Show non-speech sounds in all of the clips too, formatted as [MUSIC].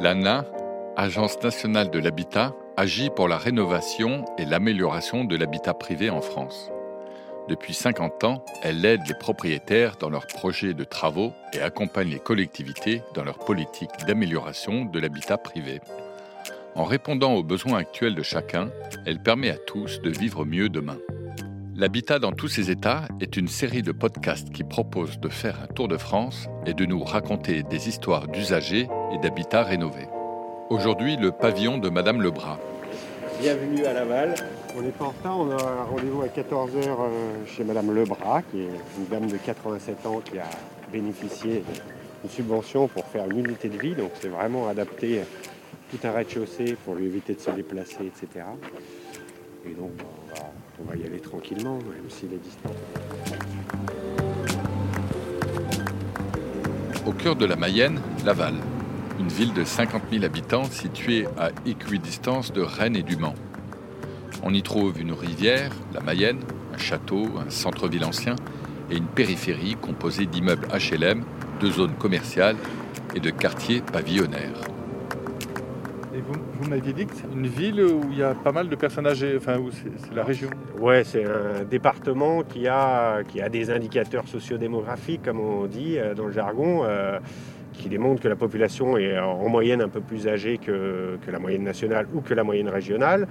L'ANA, Agence nationale de l'habitat, agit pour la rénovation et l'amélioration de l'habitat privé en France. Depuis 50 ans, elle aide les propriétaires dans leurs projets de travaux et accompagne les collectivités dans leur politique d'amélioration de l'habitat privé. En répondant aux besoins actuels de chacun, elle permet à tous de vivre mieux demain. L'habitat dans tous ses états est une série de podcasts qui propose de faire un tour de France et de nous raconter des histoires d'usagers et d'habitats rénovés. Aujourd'hui, le pavillon de Madame Lebras. Bienvenue à Laval. On n'est pas en retard, on a un rendez-vous à 14h chez Madame Lebras, qui est une dame de 87 ans qui a bénéficié d'une subvention pour faire une unité de vie. Donc c'est vraiment adapté tout un rez-de-chaussée pour lui éviter de se déplacer, etc. Et donc on va, y aller tranquillement, même s'il est distant. Au cœur de la Mayenne, Laval, une ville de 50 000 habitants située à équidistance de Rennes et du Mans. On y trouve une rivière, la Mayenne, un château, un centre-ville ancien et une périphérie composée d'immeubles HLM, de zones commerciales et de quartiers pavillonnaires. M'aviez dit que c'est une ville où il y a pas mal de personnes âgées, enfin où c'est la région. Ouais, c'est un département qui a, qui a des indicateurs sociodémographiques, comme on dit euh, dans le jargon, euh, qui démontrent que la population est en moyenne un peu plus âgée que, que la moyenne nationale ou que la moyenne régionale,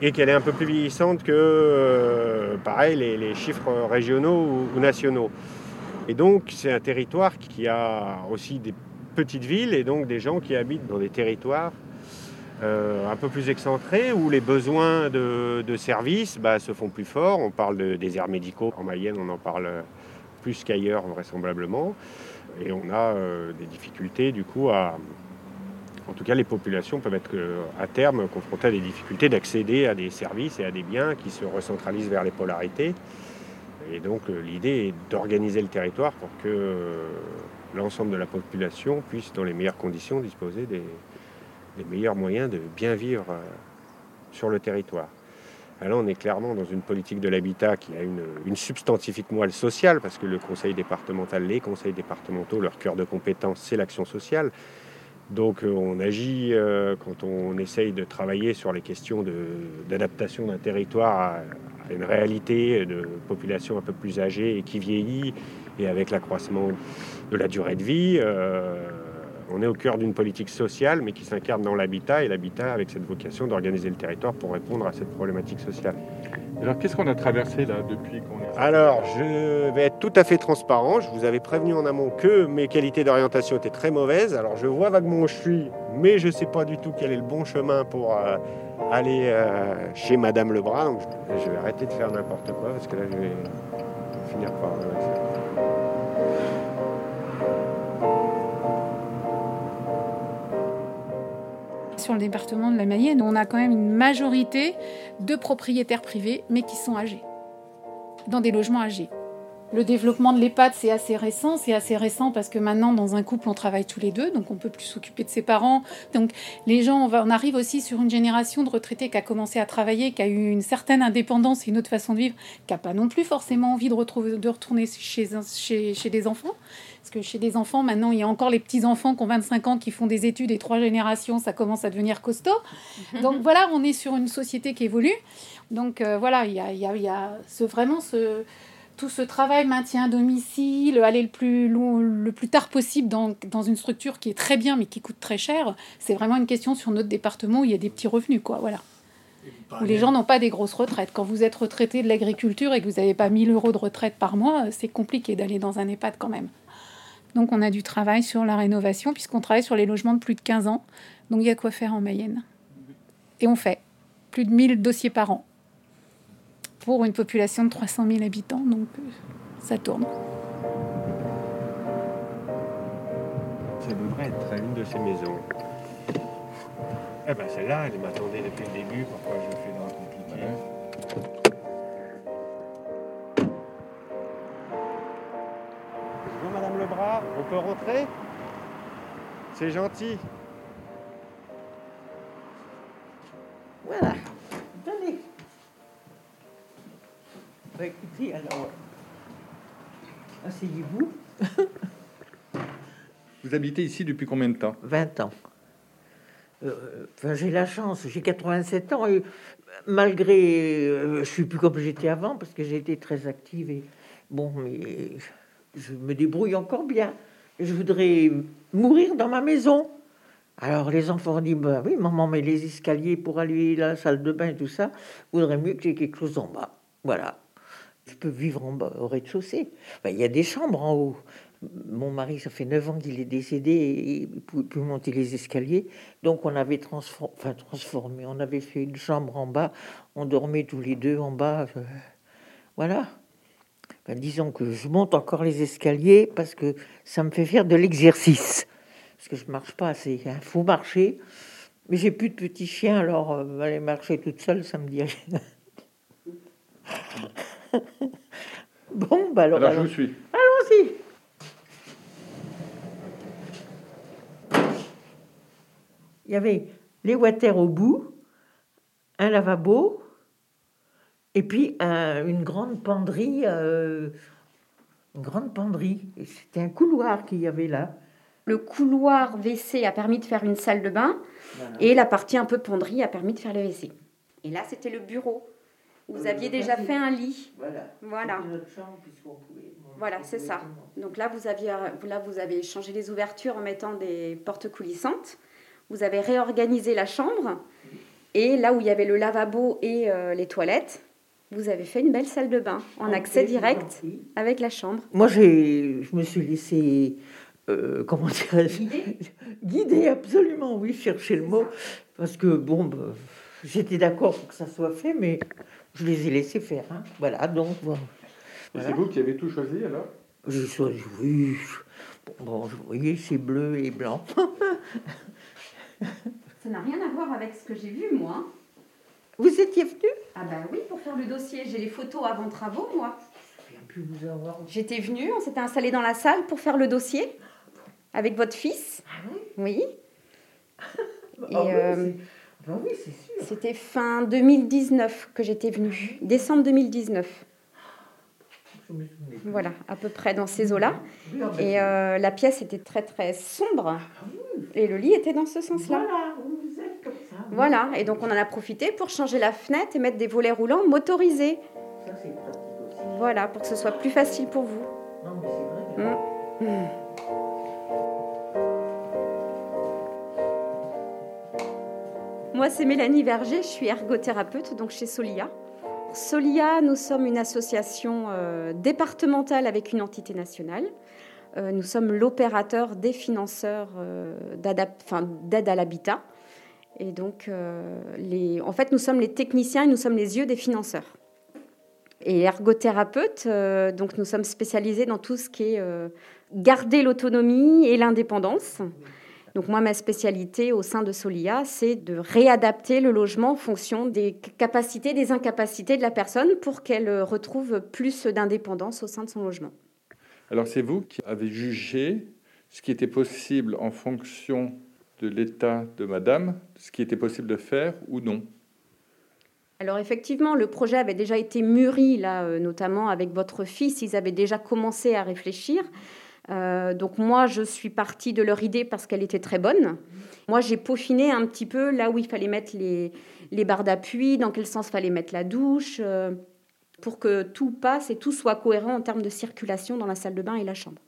et qu'elle est un peu plus vieillissante que, euh, pareil, les, chiffres régionaux ou nationaux. Et donc, c'est un territoire qui a aussi des petites villes et donc des gens qui habitent dans des territoires euh, un peu plus excentrés où les besoins de, services bah, se font plus forts. On parle de déserts médicaux en Mayenne, on en parle plus qu'ailleurs vraisemblablement. Et on a euh, des difficultés du coup à... En tout cas, les populations peuvent être euh, à terme confrontées à des difficultés d'accéder à des services et à des biens qui se recentralisent vers les polarités. Et donc l'idée est d'organiser le territoire pour que l'ensemble de la population puisse, dans les meilleures conditions, disposer des, des meilleurs moyens de bien vivre euh, sur le territoire. Alors on est clairement dans une politique de l'habitat qui a une, substantifique moelle sociale, parce que le conseil départemental, les conseils départementaux, leur cœur de compétence, c'est l'action sociale. Donc on agit euh, quand on essaye de travailler sur les questions d'adaptation d'un territoire à, une réalité de population un peu plus âgée et qui vieillit, et avec l'accroissement de la durée de vie. Euh, on est au cœur d'une politique sociale, mais qui s'incarne dans l'habitat, et l'habitat avec cette vocation d'organiser le territoire pour répondre à cette problématique sociale. Alors, qu'est-ce qu'on a traversé là depuis qu'on est... Alors, je vais être tout à fait transparent. Je vous avais prévenu en amont que mes qualités d'orientation étaient très mauvaises. Alors, je vois vaguement où je suis, mais je ne sais pas du tout quel est le bon chemin pour euh, aller euh, chez Madame Lebras. Donc, je, vais arrêter de faire n'importe quoi, parce que là, je vais finir par... Euh, sur le département de la Mayenne, on a quand même une majorité de propriétaires privés, mais qui sont âgés, dans des logements âgés. Le développement de l'EHPAD, c'est assez récent. C'est assez récent parce que maintenant, dans un couple, on travaille tous les deux, donc on peut plus s'occuper de ses parents. Donc les gens, on, arrive aussi sur une génération de retraités qui a commencé à travailler, qui a eu une certaine indépendance et une autre façon de vivre, qui n'a pas non plus forcément envie de, retrouver, de retourner chez des enfants. Que chez des enfants, maintenant, il y a encore les petits-enfants qui ont 25 ans, qui font des études et trois générations, ça commence à devenir costaud. Donc voilà, on est sur une société qui évolue. Donc euh, voilà, il y a, il y a, il y a ce, vraiment ce tout ce travail maintien à domicile, aller le plus, long, le plus tard possible dans, dans, une structure qui est très bien mais qui coûte très cher, c'est vraiment une question sur notre département où il y a des petits revenus. Quoi, voilà. Où les gens n'ont pas des grosses retraites. Quand vous êtes retraité de l'agriculture et que vous n'avez pas 1000 euros de retraite par mois, c'est compliqué d'aller dans un EHPAD quand même. Donc on a du travail sur la rénovation puisqu'on travaille sur les logements de plus de 15 ans. Donc il y a quoi faire en Mayenne. Et on fait plus de 1000 dossiers par an pour une population de 300 000 habitants, donc euh, ça tourne. Ça devrait être à une de ces maisons. Eh ben celle-là, elle m'attendait depuis le début, pourquoi je le fais dans compliqué? Peut rentrer C'est gentil. Voilà, tenez. Bah, écoutez, alors, asseyez-vous. [LAUGHS] Vous habitez ici depuis combien de temps? 20 ans. Euh, Enfin, j'ai la chance, j'ai 87 ans et malgré, euh, je suis plus comme j'étais avant parce que j'ai été très active et bon, mais je me débrouille encore bien. Je voudrais mourir dans ma maison. Alors les enfants ont dit, bah oui, maman, mais les escaliers pour aller à la salle de bain et tout ça, vaudrait mieux que j'ai quelque chose en bas. Voilà. Je peux vivre en bas, au rez-de-chaussée. Il y a des chambres en haut. Mon mari, ça fait 9 ans qu'il est décédé et il ne pouvait plus monter les escaliers. Donc on avait enfin, transformé, on avait fait une chambre en bas. On dormait tous les deux en bas. euh, Voilà. Ben, disons que je monte encore les escaliers parce que ça me fait faire de l'exercice. Parce que je marche pas assez. Il faut marcher. Mais j'ai plus de petits chiens, alors euh, aller marcher toute seule, ça me dit rien. [LAUGHS] bon, bah alors, Alors, je allons- vous suis. allons-y. Il y avait les water au bout, un lavabo, et puis un- une grande penderie. euh, une grande penderie. C'était un couloir qu'il y avait là. Le couloir WC a permis de faire une salle de bain et la partie un peu penderie a permis de faire le WC. Et là, c'était le bureau. Vous Euh, aviez déjà fait un lit. Voilà. Voilà. C'était notre chambre, puisqu'on pouvait- Voilà, c'est ça. Donc là, vous aviez, là, vous avez changé les ouvertures en mettant des portes coulissantes. Vous avez réorganisé la chambre. Et là où il y avait le lavabo et euh, les toilettes, vous avez fait une belle salle de bain en accès direct avec la chambre. Moi, j'ai, je me suis laissé, euh, comment dirais-je, guider [LAUGHS] absolument, oui, chercher le mot, parce que bon, bah, j'étais d'accord pour que ça soit fait, mais je les ai laissés faire. hein. Voilà, donc c'est vous qui avez tout choisi alors? J'ai choisi, oui, bon, bon, vous voyez, c'est bleu et blanc. [LAUGHS] Ça n'a rien à voir avec ce que j'ai vu, moi. Vous étiez venu Ah bah oui, pour faire le dossier, j'ai les photos avant travaux, moi. Je viens plus vous avoir. J'étais venue, on s'était installé dans la salle pour faire le dossier avec votre fils. Oui. [LAUGHS] Et Ah oui, euh, c'est- bah oui, c'est sûr. c'était fin 2019 que j'étais venue, décembre 2019. Je me souvenais. Voilà, à peu près dans ces eaux-là. Oui, ah bah, Et euh, la pièce était très très sombre. Et le lit était dans ce sens-là. Voilà, vous êtes comme ça. Voilà, et donc on en a profité pour changer la fenêtre et mettre des volets roulants motorisés. Ça, c'est pratique aussi. Voilà, pour que ce soit plus facile pour vous. Non, mais c'est vrai. Mm. Moi, c'est Mélanie Verger, je suis ergothérapeute donc chez Solia. Solia, nous sommes une association euh, départementale avec une entité nationale. Euh, nous sommes l'opérateur des financeurs euh, d'aide à l'habitat. Et donc, euh, en fait, nous sommes les techniciens et nous sommes les yeux des financeurs. Et ergothérapeute, euh, donc nous sommes spécialisés dans tout ce qui est euh, garder l'autonomie et l'indépendance. Donc moi, ma spécialité au sein de Solia, c'est de réadapter le logement en fonction des capacités, des incapacités de la personne pour qu'elle retrouve plus d'indépendance au sein de son logement. Alors c'est vous qui avez jugé ce qui était possible en fonction de l'état de madame, ce qui était possible de faire ou non. Alors effectivement, le projet avait déjà été mûri, là, euh, notamment avec votre fils. Ils avaient déjà commencé à réfléchir. Euh, donc moi, je suis partie de leur idée parce qu'elle était très bonne. Moi, j'ai peaufiné un petit peu là où il fallait mettre les, les barres d'appui, dans quel sens fallait mettre la douche, euh, pour que tout passe et tout soit cohérent en termes de circulation dans la salle de bain et la chambre.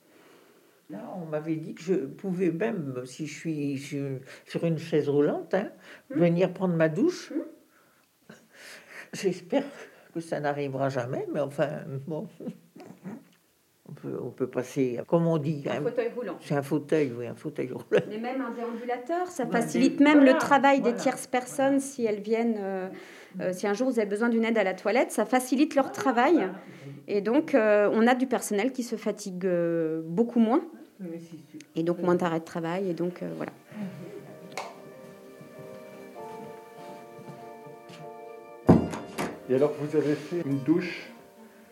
Là, on m'avait dit que je pouvais même, si je suis sur- sur une chaise roulante, hein, venir prendre ma douche. J'espère que ça n'arrivera jamais, mais enfin, bon. On peut, on peut passer, comme on dit, Un hein, fauteuil roulant. c'est un fauteuil, oui, un fauteuil roulant. Mais même un déambulateur, ça facilite même voilà, le travail des tierces personnes si elles viennent, euh, euh, si un jour vous avez besoin d'une aide à la toilette, ça facilite leur travail. Et donc, euh, on a du personnel qui se fatigue beaucoup moins. Et donc moins d'arrêt de travail, et donc euh, voilà. Et alors vous avez fait une douche?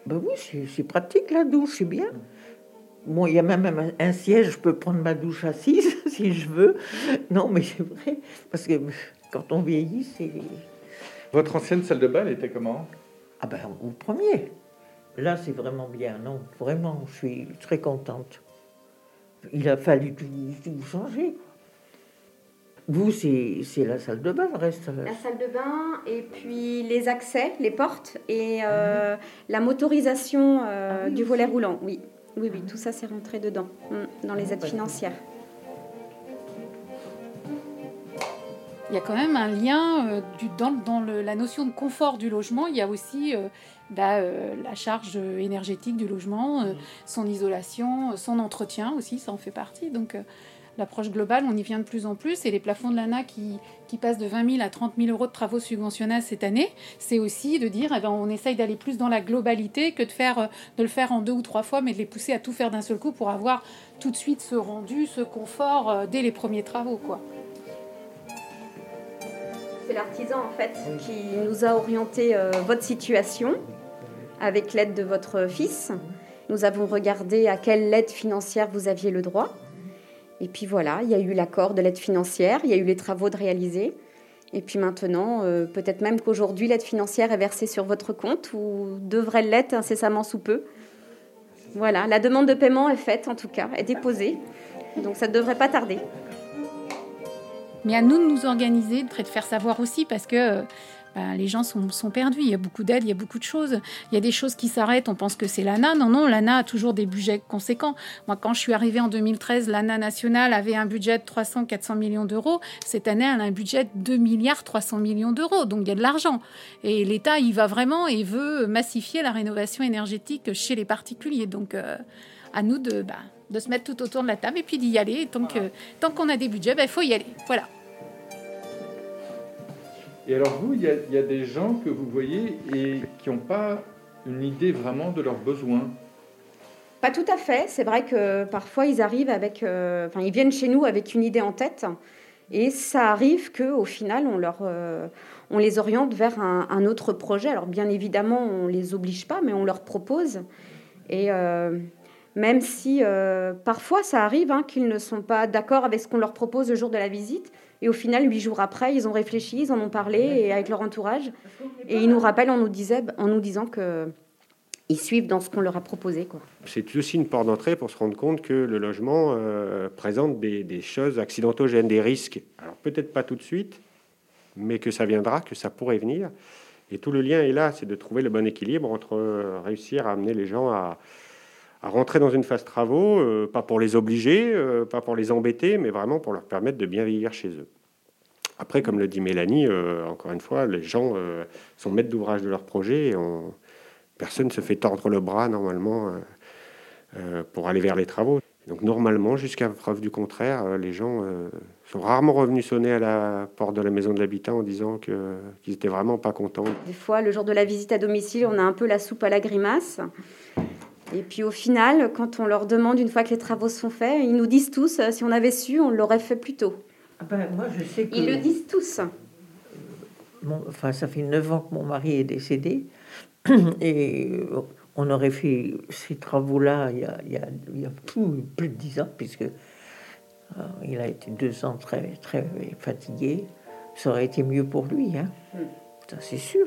Ben oui, c'est pratique la douche, c'est bien. Bon, il y a même un, un siège, je peux prendre ma douche assise [LAUGHS] si je veux. Non, mais c'est vrai, parce que quand on vieillit, c'est... Votre ancienne salle de bain, elle était comment? Ah ben, au premier. Là, c'est vraiment bien, non, vraiment, je suis très contente. Il a fallu tout, tout changer. Vous, c'est la salle de bain, le reste La salle de bain, et puis les accès, les portes, et euh, la motorisation euh, ah du volet roulant, oui. Oui, oui, tout ça, c'est rentré dedans, mm, dans les aides financières. Il y a quand même un lien euh, du, dans, dans le, la notion de confort du logement. Il y a aussi bah, la charge énergétique du logement, son isolation, son entretien aussi, ça en fait partie. Donc l'approche globale, on y vient de plus en plus. Et les plafonds de l'ANA qui, qui passent de 20 000 à 30 000 euros de travaux subventionnés cette année, c'est aussi de dire eh ben, on essaye d'aller plus dans la globalité que de, faire, de le faire en deux ou trois fois, mais de les pousser à tout faire d'un seul coup pour avoir tout de suite ce rendu, ce confort euh, dès les premiers travaux. quoi. C'est l'artisan en fait qui nous a orienté euh, votre situation avec l'aide de votre fils. Nous avons regardé à quelle aide financière vous aviez le droit. Et puis voilà, il y a eu l'accord de l'aide financière, il y a eu les travaux de réaliser. Et puis maintenant, euh, peut-être même qu'aujourd'hui, l'aide financière est versée sur votre compte ou devrait l'être incessamment sous peu. Voilà, la demande de paiement est faite en tout cas, est déposée. Donc ça ne devrait pas tarder. Mais à nous de nous organiser, de faire savoir aussi, parce que bah, les gens sont, perdus. Il y a beaucoup d'aides, il y a beaucoup de choses. Il y a des choses qui s'arrêtent, on pense que c'est l'ANA. Non, non, l'ANA a toujours des budgets conséquents. Moi, quand je suis arrivée en 2013, l'ANA nationale avait un budget de 300-400 millions d'euros. Cette année, elle a un budget de 2 milliards 300 millions d'euros. Donc, il y a de l'argent. Et l'État, il va vraiment et veut massifier la rénovation énergétique chez les particuliers. Donc, euh, à nous de, bah, de se mettre tout autour de la table et puis d'y aller. tant qu'on tant qu'on a des budgets, il bah, faut y aller. Voilà. Et alors vous, il y, a, des gens que vous voyez et qui n'ont pas une idée vraiment de leurs besoins. Pas tout à fait. C'est vrai que parfois ils arrivent avec, euh, ils viennent chez nous avec une idée en tête, et ça arrive que au final on leur, euh, on les oriente vers un, autre projet. Alors bien évidemment on les oblige pas, mais on leur propose. Et euh, même si parfois ça arrive hein, qu'ils ne sont pas d'accord avec ce qu'on leur propose le jour de la visite, et au final, huit jours après, ils ont réfléchi, ils en ont parlé et avec leur entourage. Et ils nous rappellent en nous, disait, en nous disant que ils suivent dans ce qu'on leur a proposé. C'est aussi une porte d'entrée pour se rendre compte que le logement euh, présente des, choses accidentogènes, des risques. Alors peut-être pas tout de suite, mais que ça viendra, que ça pourrait venir. Et tout le lien est là, c'est de trouver le bon équilibre entre euh, réussir à amener les gens à, rentrer dans une phase travaux, euh, pas pour les obliger, euh, pas pour les embêter, mais vraiment pour leur permettre de bien vieillir chez eux. Après, comme le dit Mélanie, euh, encore une fois, les gens sont maîtres d'ouvrage de leur projet et on... personne ne se fait tordre le bras normalement pour aller vers les travaux. Donc normalement, jusqu'à preuve du contraire, les gens sont rarement revenus sonner à la porte de la maison de l'habitat en disant qu'ils étaient vraiment pas contents. Des fois, le jour de la visite à domicile, on a un peu la soupe à la grimace. Et puis au final, quand on leur demande une fois que les travaux sont faits, ils nous disent tous, euh, si on avait su, on l'aurait fait plus tôt. Ah ben, moi, je sais Ils le disent tous. enfin, ça fait neuf ans que mon mari est décédé. [CLEARS THROAT] Et euh, on aurait fait ces travaux-là il y a, il y a, plus, de dix ans, puisque euh, il a été deux ans très, très fatigué. Ça aurait été mieux pour lui, hein. Hmm. ça c'est sûr.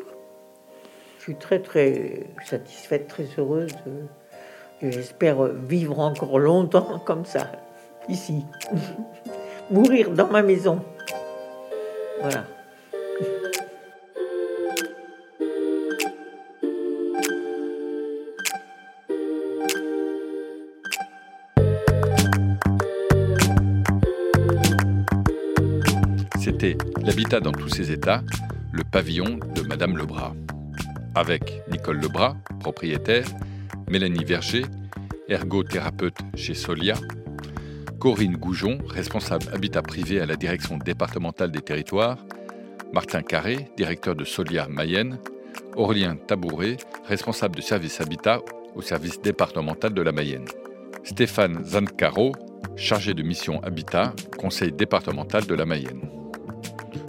Je suis très très satisfaite, très heureuse de, J'espère vivre encore longtemps comme ça, ici. [LAUGHS] Mourir dans ma maison. Voilà. C'était L'habitat dans tous ses états, le pavillon de Madame Lebras. Avec Nicole Lebras, propriétaire, Mélanie Verger, ergothérapeute chez Solia, Corinne Goujon, responsable habitat privé à la direction départementale des territoires, Martin Carré, directeur de Solia Mayenne, Aurélien Tabouret, responsable de service habitat au service départemental de la Mayenne, Stéphane Zancaro, chargé de mission habitat, conseil départemental de la Mayenne.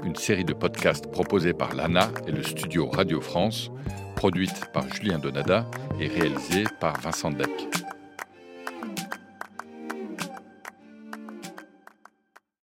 Une série de podcasts proposés par l'ANA et le studio Radio France produite par Julien Donada et réalisée par Vincent Deck.